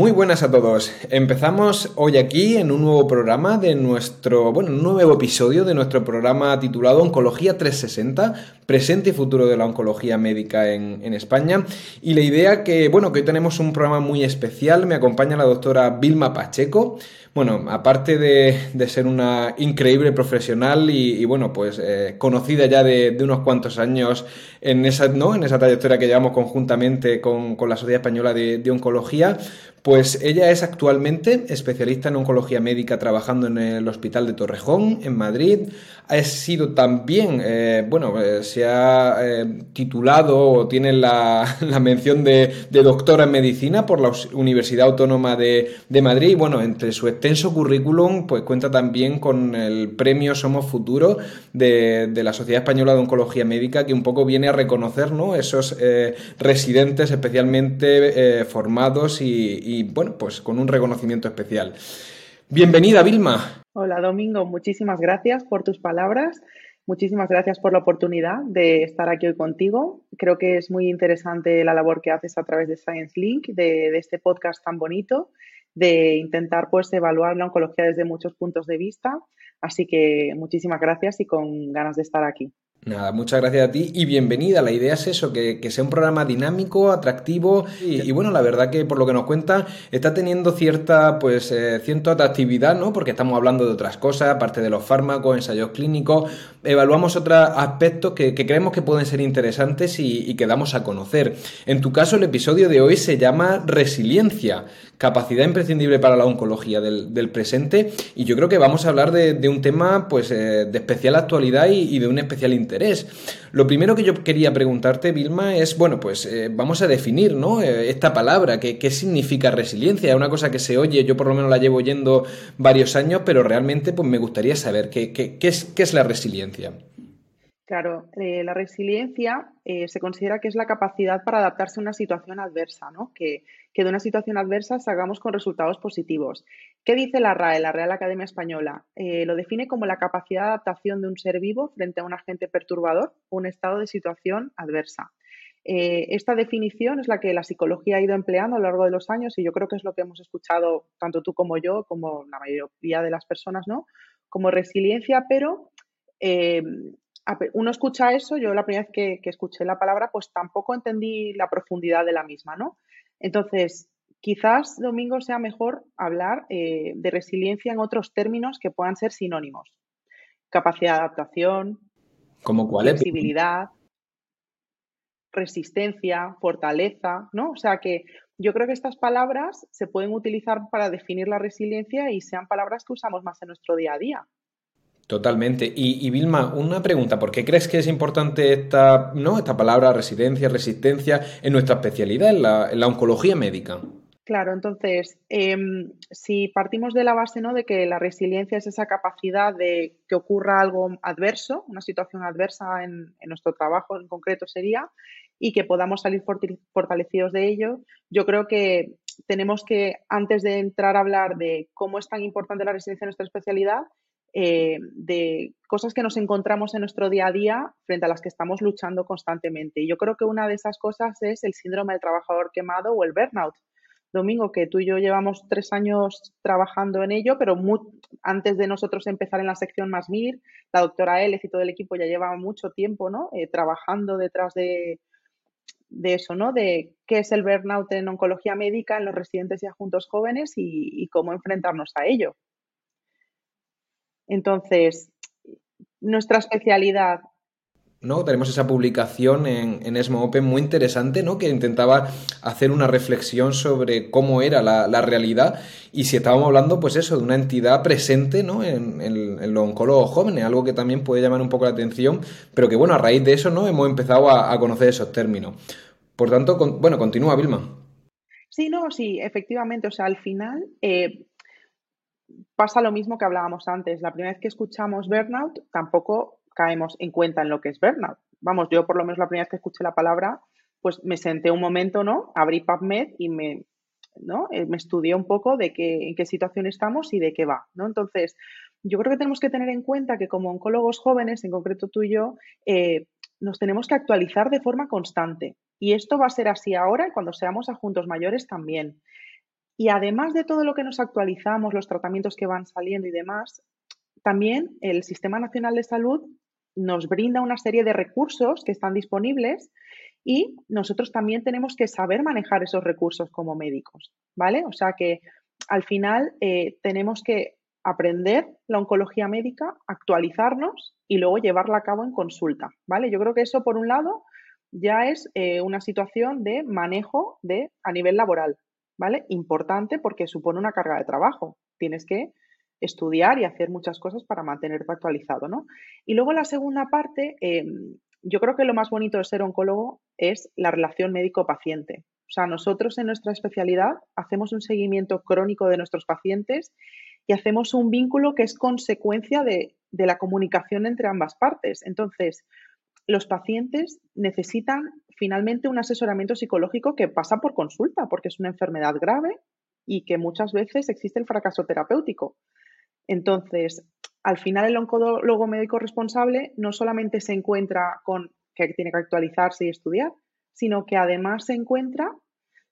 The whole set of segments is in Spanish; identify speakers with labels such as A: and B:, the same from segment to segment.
A: Muy buenas a todos. Empezamos hoy aquí en un nuevo programa de nuestro, bueno, un nuevo episodio de nuestro programa titulado Oncología 360, presente y futuro de la oncología médica en, España. Y la idea que, bueno, que hoy tenemos un programa muy especial, me acompaña la doctora Vilma Pacheco. Bueno, aparte de, ser una increíble profesional y, bueno, pues eh, conocida ya de, unos cuantos años en esa, ¿no? en esa trayectoria que llevamos conjuntamente con, la Sociedad Española de Oncología, pues ella es actualmente especialista en oncología médica trabajando en el Hospital de Torrejón, en Madrid. Ha sido también, eh, bueno, eh, se ha eh, titulado o tiene la, mención de, doctora en medicina por la Universidad Autónoma de, Madrid. Y bueno, entre su extenso currículum, pues cuenta también con el premio Somos Futuro de, la Sociedad Española de Oncología Médica, que un poco viene a reconocer ¿no? esos residentes especialmente formados y bueno, pues con un reconocimiento especial. Bienvenida, Vilma.
B: Hola, Domingo. Muchísimas gracias por tus palabras. Muchísimas gracias por la oportunidad de estar aquí hoy contigo. Creo que es muy interesante la labor que haces a través de Science Link, de este podcast tan bonito, de intentar pues evaluar la oncología desde muchos puntos de vista. Así que muchísimas gracias y con ganas de estar aquí.
A: Nada, muchas gracias a ti y bienvenida. La idea es eso, que, sea un programa dinámico, atractivo y, bueno, la verdad que por lo que nos cuenta está teniendo cierta, pues, eh, cierta atractividad, ¿no? Porque estamos hablando de otras cosas, aparte de los fármacos, ensayos clínicos, evaluamos otros aspectos que, creemos que pueden ser interesantes y, que damos a conocer. En tu caso, el episodio de hoy se llama Resiliencia, capacidad imprescindible para la oncología del, presente y yo creo que vamos a hablar de, un tema, pues, eh, de especial actualidad y, y de un especial interés lo primero que yo quería preguntarte, Vilma, es, bueno, pues eh, vamos a definir, ¿no? Eh, esta palabra, ¿qué, ¿qué, significa resiliencia? Es una cosa que se oye, yo por lo menos la llevo oyendo varios años, pero realmente pues me gustaría saber qué, qué, qué es, qué es la resiliencia.
B: Claro, eh, la resiliencia se considera que es la capacidad para adaptarse a una situación adversa, ¿no? Que, que, de una situación adversa salgamos con resultados positivos. ¿Qué dice la RAE, la Real Academia Española? Eh, lo define como la capacidad de adaptación de un ser vivo frente a un agente perturbador o un estado de situación adversa. Eh, esta definición es la que la psicología ha ido empleando a lo largo de los años y yo creo que es lo que hemos escuchado tanto tú como yo, como la mayoría de las personas, ¿no? Como resiliencia, pero eh, uno escucha eso, yo la primera vez que, que, escuché la palabra, pues tampoco entendí la profundidad de la misma, ¿no? Entonces, quizás, Domingo, sea mejor hablar eh, de resiliencia en otros términos que puedan ser sinónimos. Capacidad de adaptación,
A: ¿Como cuál
B: flexibilidad, resistencia, fortaleza, ¿no? O sea que yo creo que estas palabras se pueden utilizar para definir la resiliencia y sean palabras que usamos más en nuestro día a día.
A: Totalmente. Y, Vilma, una pregunta, ¿por qué crees que es importante esta, ¿no? esta palabra residencia, resistencia en nuestra especialidad, en la, oncología médica?
B: Claro, entonces, em, si partimos de la base ¿no? de que la resiliencia es esa capacidad de que ocurra algo adverso, una situación adversa en, nuestro trabajo en concreto sería, y que podamos salir fortalecidos de ello, yo creo que tenemos que, antes de entrar a hablar de cómo es tan importante la resiliencia en nuestra especialidad, eh, de cosas que nos encontramos en nuestro día a día frente a las que estamos luchando constantemente. Y yo creo que una de esas cosas es el síndrome del trabajador quemado o el burnout. Domingo, que tú y yo llevamos tres años trabajando en ello, pero antes de nosotros empezar en la sección más MIR, la doctora Elez y todo el equipo ya lleva mucho tiempo ¿no? Eh, trabajando detrás de, de eso, ¿no? De qué es el burnout en oncología médica en los residentes y adjuntos jóvenes y cómo enfrentarnos a ello. Entonces, nuestra especialidad.
A: ¿No? Tenemos esa publicación en, en, ESMO Open muy interesante, ¿no? Que intentaba hacer una reflexión sobre cómo era la, realidad y si estábamos hablando, pues eso, de una entidad presente, ¿no? En, en, los oncólogos jóvenes, algo que también puede llamar un poco la atención, pero que bueno, a raíz de eso, ¿no? Hemos empezado a, conocer esos términos. Por tanto, bueno, continúa, Vilma.
B: Sí, no, sí, efectivamente. O sea, al final, eh, pasa lo mismo que hablábamos antes. La primera vez que escuchamos burnout, tampoco caemos en cuenta en lo que es burnout. Vamos, yo por lo menos la primera vez que escuché la palabra, pues me senté un momento, ¿no? Abrí PubMed y me, ¿no? Eh, me estudié un poco de qué, en qué situación estamos y de qué va, ¿no? Entonces, yo creo que tenemos que tener en cuenta que como oncólogos jóvenes, en concreto tú y yo, eh, nos tenemos que actualizar de forma constante. Y esto va a ser así ahora y cuando seamos adjuntos mayores también. Y además de todo lo que nos actualizamos, los tratamientos que van saliendo y demás, también el Sistema Nacional de Salud nos brinda una serie de recursos que están disponibles y nosotros también tenemos que saber manejar esos recursos como médicos, ¿vale? O sea que al final eh, tenemos que aprender la oncología médica, actualizarnos y luego llevarla a cabo en consulta, ¿vale? Yo creo que eso, por un lado, ya es eh, una situación de manejo de, a nivel laboral, ¿vale? Importante porque supone una carga de trabajo. Tienes que estudiar y hacer muchas cosas para mantenerte actualizado, ¿no? Y luego la segunda parte, em, yo creo que lo más bonito de ser oncólogo es la relación médico-paciente. O sea, nosotros en nuestra especialidad hacemos un seguimiento crónico de nuestros pacientes y hacemos un vínculo que es consecuencia de, de la comunicación entre ambas partes. Entonces, los pacientes necesitan finalmente un asesoramiento psicológico que pasa por consulta, porque es una enfermedad grave y que muchas veces existe el fracaso terapéutico. Entonces, al final el oncólogo médico responsable no solamente se encuentra con que tiene que actualizarse y estudiar, sino que además se encuentra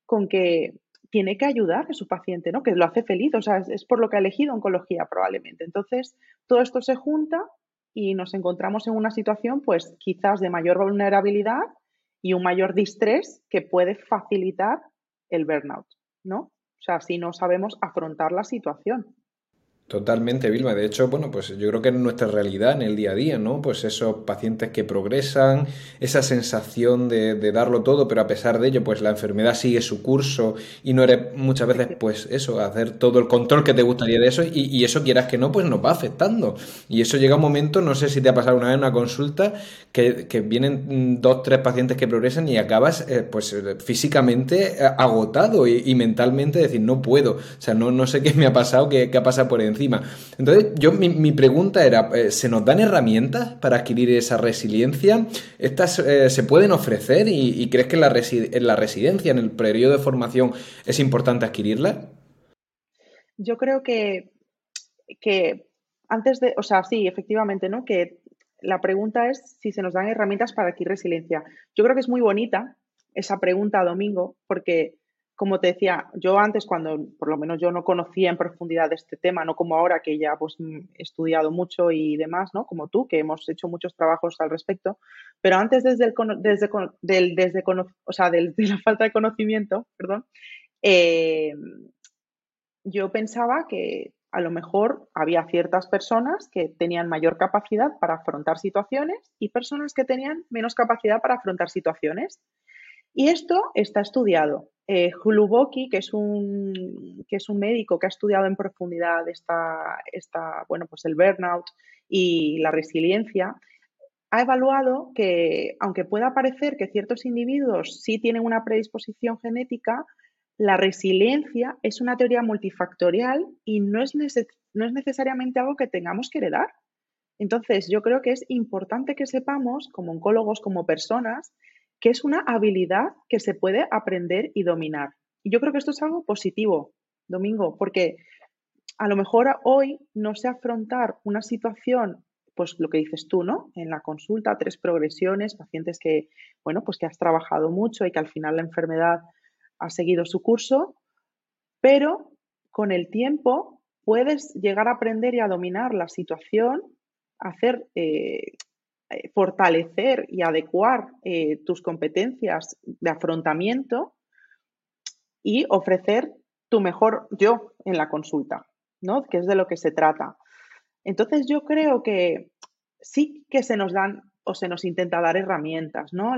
B: con que tiene que ayudar a su paciente, ¿no? Que lo hace feliz, o sea, es, por lo que ha elegido oncología probablemente. Entonces, todo esto se junta y nos encontramos en una situación, pues, quizás de mayor vulnerabilidad y un mayor distrés que puede facilitar el burnout, ¿no? O sea, si no sabemos afrontar la situación.
A: Totalmente, Vilma. De hecho, bueno, pues yo creo que en nuestra realidad, en el día a día, ¿no? Pues esos pacientes que progresan, esa sensación de, darlo todo, pero a pesar de ello, pues la enfermedad sigue su curso y no eres muchas veces, pues eso, hacer todo el control que te gustaría de eso y, eso quieras que no, pues nos va afectando. Y eso llega un momento, no sé si te ha pasado una vez en una consulta, que, vienen dos, tres pacientes que progresan y acabas, eh, pues físicamente eh, agotado y, mentalmente decir, no puedo. O sea, no, no sé qué me ha pasado, qué, qué ha pasado por encima entonces, yo mi, pregunta era, eh, ¿se nos dan herramientas para adquirir esa resiliencia? ¿Estas eh, se pueden ofrecer y, crees que en la, en la residencia, en el periodo de formación, es importante adquirirla?
B: Yo creo que, que antes de, o sea, sí, efectivamente, ¿no? Que la pregunta es si se nos dan herramientas para adquirir resiliencia. Yo creo que es muy bonita esa pregunta, Domingo, porque como te decía, yo antes cuando por lo menos yo no conocía en profundidad este tema, no como ahora que ya pues mm, he estudiado mucho y demás, ¿no? Como tú, que hemos hecho muchos trabajos al respecto, pero antes desde desde, desde, o sea, de la falta de conocimiento, perdón, eh, yo pensaba que a lo mejor había ciertas personas que tenían mayor capacidad para afrontar situaciones y personas que tenían menos capacidad para afrontar situaciones. Y esto está estudiado. Eh, Huluboki, que es, un, que es un médico que ha estudiado en profundidad esta, esta, bueno, pues el burnout y la resiliencia, ha evaluado que, aunque pueda parecer que ciertos individuos sí tienen una predisposición genética, la resiliencia es una teoría multifactorial y no es, no es necesariamente algo que tengamos que heredar. Entonces, yo creo que es importante que sepamos, como oncólogos, como personas, que es una habilidad que se puede aprender y dominar. Y yo creo que esto es algo positivo, Domingo, porque a lo mejor hoy no sé afrontar una situación, pues lo que dices tú, ¿no? En la consulta, tres progresiones, pacientes que, bueno, pues que has trabajado mucho y que al final la enfermedad ha seguido su curso, pero con el tiempo puedes llegar a aprender y a dominar la situación, hacer eh, fortalecer y adecuar eh, tus competencias de afrontamiento y ofrecer tu mejor yo en la consulta, ¿no? Que es de lo que se trata. Entonces yo creo que sí que se nos dan o se nos intenta dar herramientas, ¿no?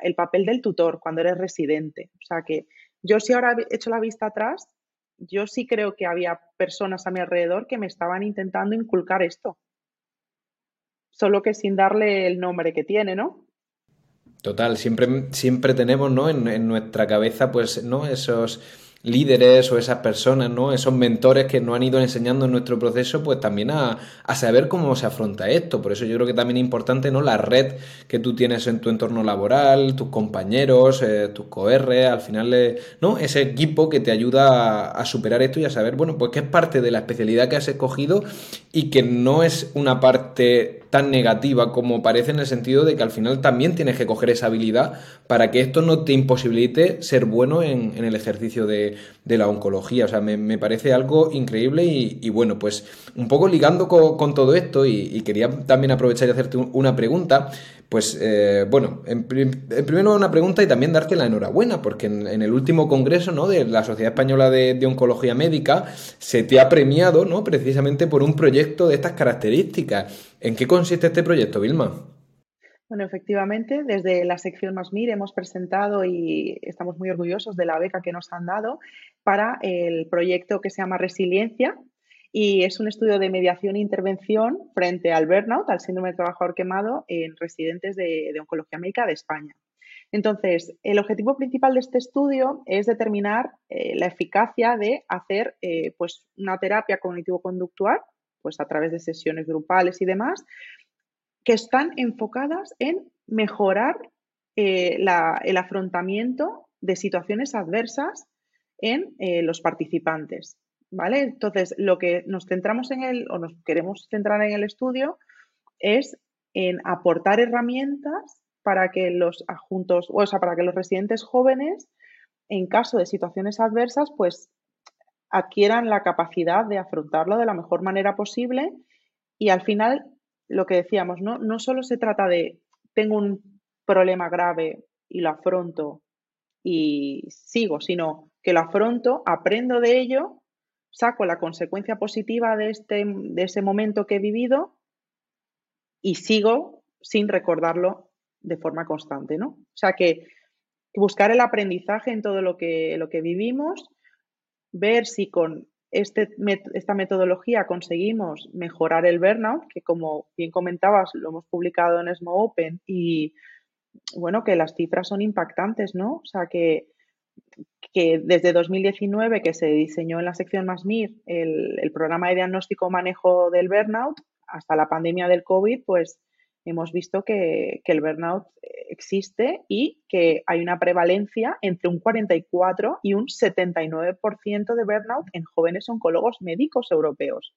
B: el papel del tutor cuando eres residente. O sea que yo si ahora he hecho la vista atrás, yo sí creo que había personas a mi alrededor que me estaban intentando inculcar esto, solo que sin darle el nombre que tiene, ¿no?
A: Total, siempre, siempre tenemos, ¿no? En, nuestra cabeza, pues, ¿no? Esos líderes o esas personas, ¿no? Esos mentores que nos han ido enseñando en nuestro proceso, pues también a, saber cómo se afronta esto. Por eso yo creo que también es importante, ¿no? La red que tú tienes en tu entorno laboral, tus compañeros, eh, tus COR, al final, ¿no? Ese equipo que te ayuda a, superar esto y a saber, bueno, pues que es parte de la especialidad que has escogido y que no es una parte tan negativa como parece en el sentido de que al final también tienes que coger esa habilidad para que esto no te imposibilite ser bueno en, el ejercicio de, la oncología. O sea, me, parece algo increíble y, bueno, pues un poco ligando con, todo esto y, quería también aprovechar y hacerte una pregunta. Pues eh, bueno, en, primero una pregunta y también darte la enhorabuena, porque en, el último congreso ¿no? de la Sociedad Española de, Oncología Médica se te ha premiado ¿no? precisamente por un proyecto de estas características. ¿En qué consiste este proyecto, Vilma?
B: Bueno, efectivamente, desde la sección MASMIR hemos presentado y estamos muy orgullosos de la beca que nos han dado para el proyecto que se llama Resiliencia, y es un estudio de mediación e intervención frente al burnout, al síndrome de trabajador quemado en residentes de, oncología médica de España. Entonces, el objetivo principal de este estudio es determinar eh, la eficacia de hacer eh, pues una terapia cognitivo-conductual, pues a través de sesiones grupales y demás, que están enfocadas en mejorar eh, el afrontamiento de situaciones adversas en los participantes. ¿Vale? Entonces, lo que nos centramos en el, o nos queremos centrar en el estudio, es en aportar herramientas para que los adjuntos, o sea, para que los residentes jóvenes, en caso de situaciones adversas, pues adquieran la capacidad de afrontarlo de la mejor manera posible y al final, lo que decíamos, ¿no? No solo se trata de tengo un problema grave y lo afronto y sigo, sino que lo afronto, aprendo de ello saco la consecuencia positiva de, este, de ese momento que he vivido y sigo sin recordarlo de forma constante, ¿no? O sea que buscar el aprendizaje en todo lo que, lo que vivimos, ver si con este, esta metodología conseguimos mejorar el burnout, que como bien comentabas, lo hemos publicado en ESMO Open y bueno, que las cifras son impactantes, ¿no? O sea que que desde 2019, que se diseñó en la sección MASMIR el, el programa de diagnóstico manejo del burnout, hasta la pandemia del COVID, pues hemos visto que, que, el burnout existe y que hay una prevalencia entre un 44 y un 79% de burnout en jóvenes oncólogos médicos europeos.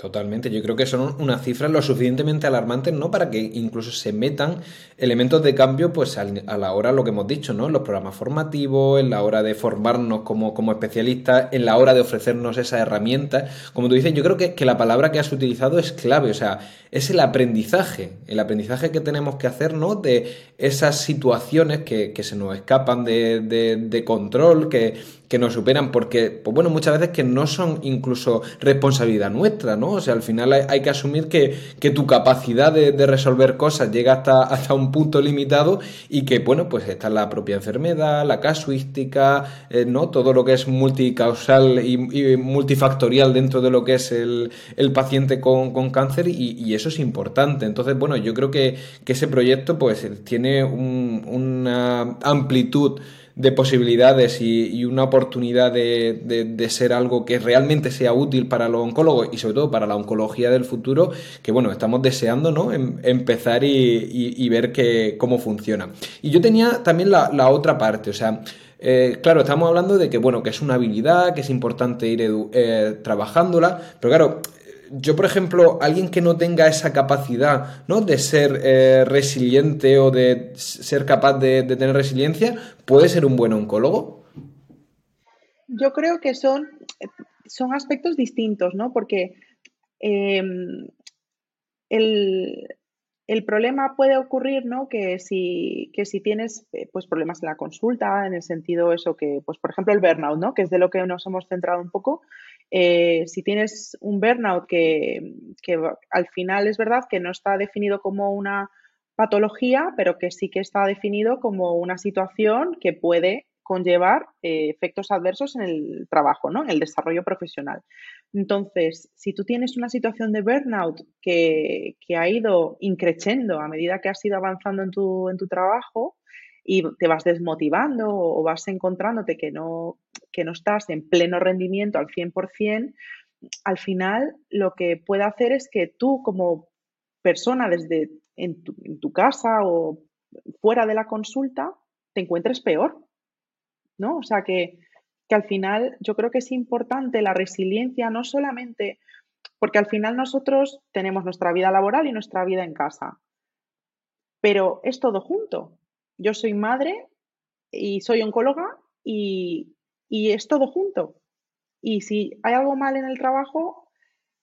A: Totalmente, yo creo que son unas cifras lo suficientemente alarmantes, ¿no? Para que incluso se metan elementos de cambio, pues a la hora, lo que hemos dicho, ¿no? En los programas formativos, en la hora de formarnos como, como especialistas, en la hora de ofrecernos esas herramientas. Como tú dices, yo creo que, que la palabra que has utilizado es clave, o sea, es el aprendizaje, el aprendizaje que tenemos que hacer, ¿no? De esas situaciones que, que se nos escapan de, de, de control, que que nos superan, porque, pues bueno, muchas veces que no son incluso responsabilidad nuestra, ¿no? O sea, al final hay, que asumir que, tu capacidad de, resolver cosas llega hasta, hasta un punto limitado y que, bueno, pues está la propia enfermedad, la casuística, eh, ¿no? Todo lo que es multicausal y, multifactorial dentro de lo que es el, paciente con, cáncer y, eso es importante. Entonces, bueno, yo creo que, ese proyecto pues tiene una amplitud de posibilidades y, una oportunidad de, ser algo que realmente sea útil para los oncólogos y sobre todo para la oncología del futuro, que bueno, estamos deseando ¿no? Em, empezar y, ver que, cómo funciona. Y yo tenía también la, otra parte, o sea, eh, claro, estamos hablando de que, bueno, que es una habilidad, que es importante ir eh, trabajándola, pero claro, yo, por ejemplo, alguien que no tenga esa capacidad ¿no? de ser eh, resiliente o de ser capaz de, tener resiliencia, ¿puede ser un buen oncólogo?
B: Yo creo que son, son aspectos distintos, ¿no? Porque em, el, problema puede ocurrir, ¿no? Que si, que si tienes eh, pues, problemas en la consulta, en el sentido eso que, pues, por ejemplo, el burnout, ¿no? Que es de lo que nos hemos centrado un poco, eh, si tienes un burnout que, al final es verdad que no está definido como una patología, pero que sí que está definido como una situación que puede conllevar eh, efectos adversos en el trabajo, ¿no? en el desarrollo profesional. Entonces, si tú tienes una situación de burnout que, ha ido increciendo a medida que has ido avanzando en tu, en tu trabajo, y te vas desmotivando o vas encontrándote que no, que no estás en pleno rendimiento al 100%, al final lo que puede hacer es que tú como persona desde en tu, casa o fuera de la consulta te encuentres peor, ¿no? O sea que, que al final yo creo que es importante la resiliencia no solamente Porque al final nosotros tenemos nuestra vida laboral y nuestra vida en casa. Pero es todo junto. Yo soy madre y soy oncóloga y, y es todo junto. Y si hay algo mal en el trabajo,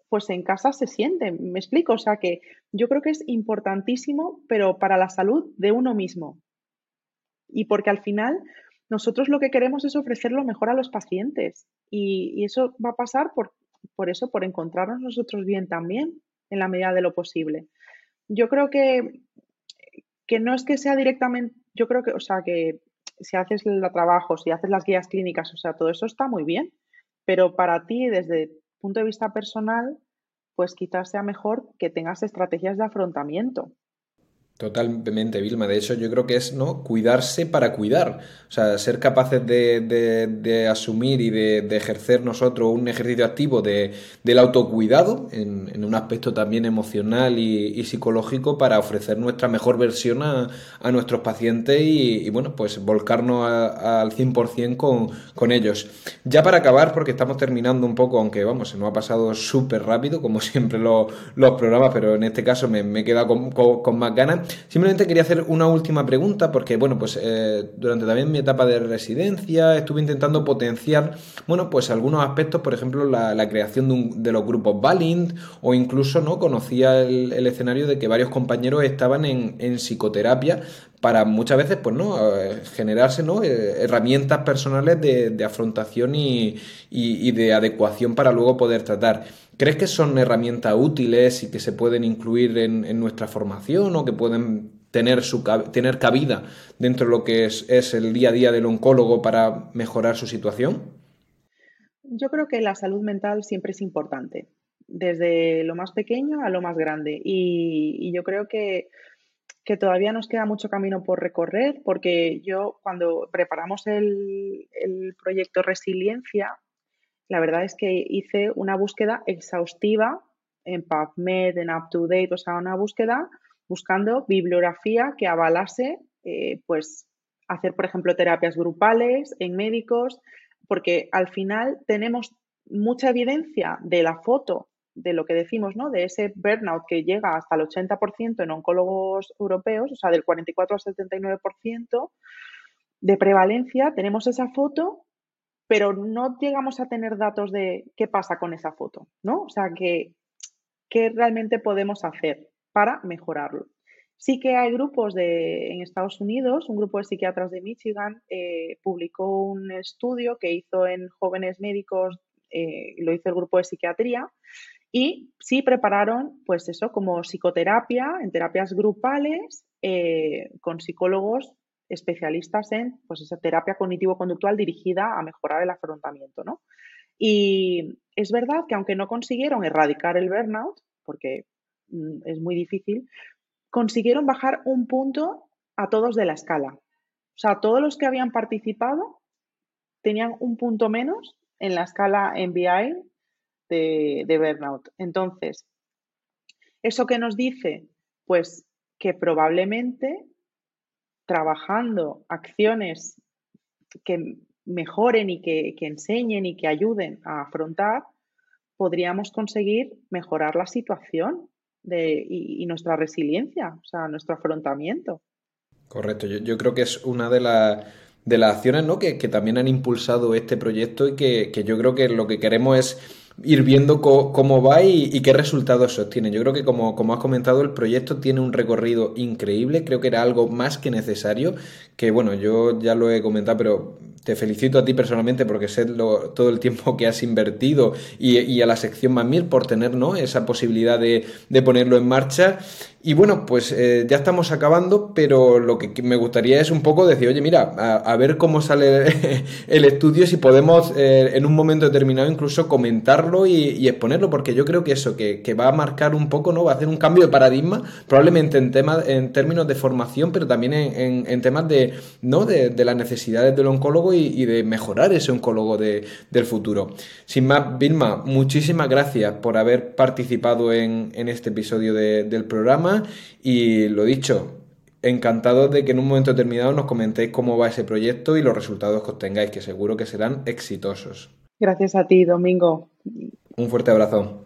B: pues en casa se siente. Me explico. O sea que yo creo que es importantísimo, pero para la salud de uno mismo. Y porque al final nosotros lo que queremos es ofrecer lo mejor a los pacientes. Y, eso va a pasar por, por eso, por encontrarnos nosotros bien también, en la medida de lo posible. Yo creo que, que no es que sea directamente, yo creo que, o sea, que si haces el trabajo, si haces las guías clínicas, o sea, todo eso está muy bien, pero para ti, desde punto de vista personal, pues quizás sea mejor que tengas estrategias de afrontamiento.
A: Totalmente, Vilma. De hecho, yo creo que es ¿no? cuidarse para cuidar. O sea, ser capaces de, asumir y de, ejercer nosotros un ejercicio activo del autocuidado en, un aspecto también emocional y, psicológico para ofrecer nuestra mejor versión a, nuestros pacientes y, bueno, pues volcarnos al 100% con, con ellos. Ya para acabar, porque estamos terminando un poco, aunque vamos, se nos ha pasado súper rápido, como siempre los, programas, pero en este caso me, me he quedado con, con más ganas. Simplemente quería hacer una última pregunta porque, bueno, pues eh, durante también mi etapa de residencia estuve intentando potenciar, bueno, pues algunos aspectos, por ejemplo, la, creación de, los grupos Valint o incluso, ¿no? Conocía el, escenario de que varios compañeros estaban en, psicoterapia para muchas veces, pues, ¿no? Eh, generarse, ¿no? Eh, herramientas personales de, afrontación y, de adecuación para luego poder tratar. ¿Crees que son herramientas útiles y que se pueden incluir en, nuestra formación o que pueden tener, su, tener cabida dentro de lo que es, es, el día a día del oncólogo para mejorar su situación?
B: Yo creo que la salud mental siempre es importante, desde lo más pequeño a lo más grande. Y, yo creo que, que, todavía nos queda mucho camino por recorrer, porque yo cuando preparamos el, el proyecto Resiliencia, la verdad es que hice una búsqueda exhaustiva en PubMed, en UpToDate, o sea, una búsqueda buscando bibliografía que avalase, eh, pues, hacer, por ejemplo, terapias grupales en médicos, porque al final tenemos mucha evidencia de la foto de lo que decimos, ¿no? De ese burnout que llega hasta el 80% en oncólogos europeos, o sea, del 44 al 79% de prevalencia, tenemos esa foto pero no llegamos a tener datos de qué pasa con esa foto, ¿no? O sea, que, qué realmente podemos hacer para mejorarlo. Sí que hay grupos de, en Estados Unidos, un grupo de psiquiatras de Michigan eh, publicó un estudio que hizo en jóvenes médicos, eh, lo hizo el grupo de psiquiatría, y sí prepararon, pues eso, como psicoterapia, en terapias grupales, eh, con psicólogos especialistas en pues, esa terapia cognitivo-conductual dirigida a mejorar el afrontamiento. ¿no? Y es verdad que aunque no consiguieron erradicar el burnout, porque mm, es muy difícil, consiguieron bajar un punto a todos de la escala. O sea, todos los que habían participado tenían un punto menos en la escala MBI de, de burnout. Entonces, ¿eso qué nos dice? Pues que probablemente trabajando acciones que mejoren y que, enseñen y que ayuden a afrontar, podríamos conseguir mejorar la situación de, y, nuestra resiliencia, o sea, nuestro afrontamiento.
A: Correcto, yo, creo que es una de, de las acciones ¿no? que, también han impulsado este proyecto y que, que yo creo que lo que queremos es ir viendo cómo va y, qué resultados sostiene. Yo creo que como, como has comentado, el proyecto tiene un recorrido increíble, creo que era algo más que necesario, que bueno, yo ya lo he comentado, pero te felicito a ti personalmente porque sé todo el tiempo que has invertido y, a la sección Mamir por tener ¿no? esa posibilidad de, de ponerlo en marcha y bueno, pues eh, ya estamos acabando, pero lo que me gustaría es un poco decir, oye, mira, a, ver cómo sale el estudio, si podemos eh, en un momento determinado incluso comentarlo y, exponerlo, porque yo creo que eso, que, va a marcar un poco, ¿no? Va a hacer un cambio de paradigma, probablemente en temas, en términos de formación, pero también en, temas de, ¿no? De, las necesidades del oncólogo y, de mejorar ese oncólogo del futuro. Sin más, Vilma, muchísimas gracias por haber participado en, este episodio del programa y lo dicho, encantado de que en un momento determinado nos comentéis cómo va ese proyecto y los resultados que obtengáis, que seguro que serán exitosos.
B: Gracias a ti, Domingo.
A: Un fuerte abrazo.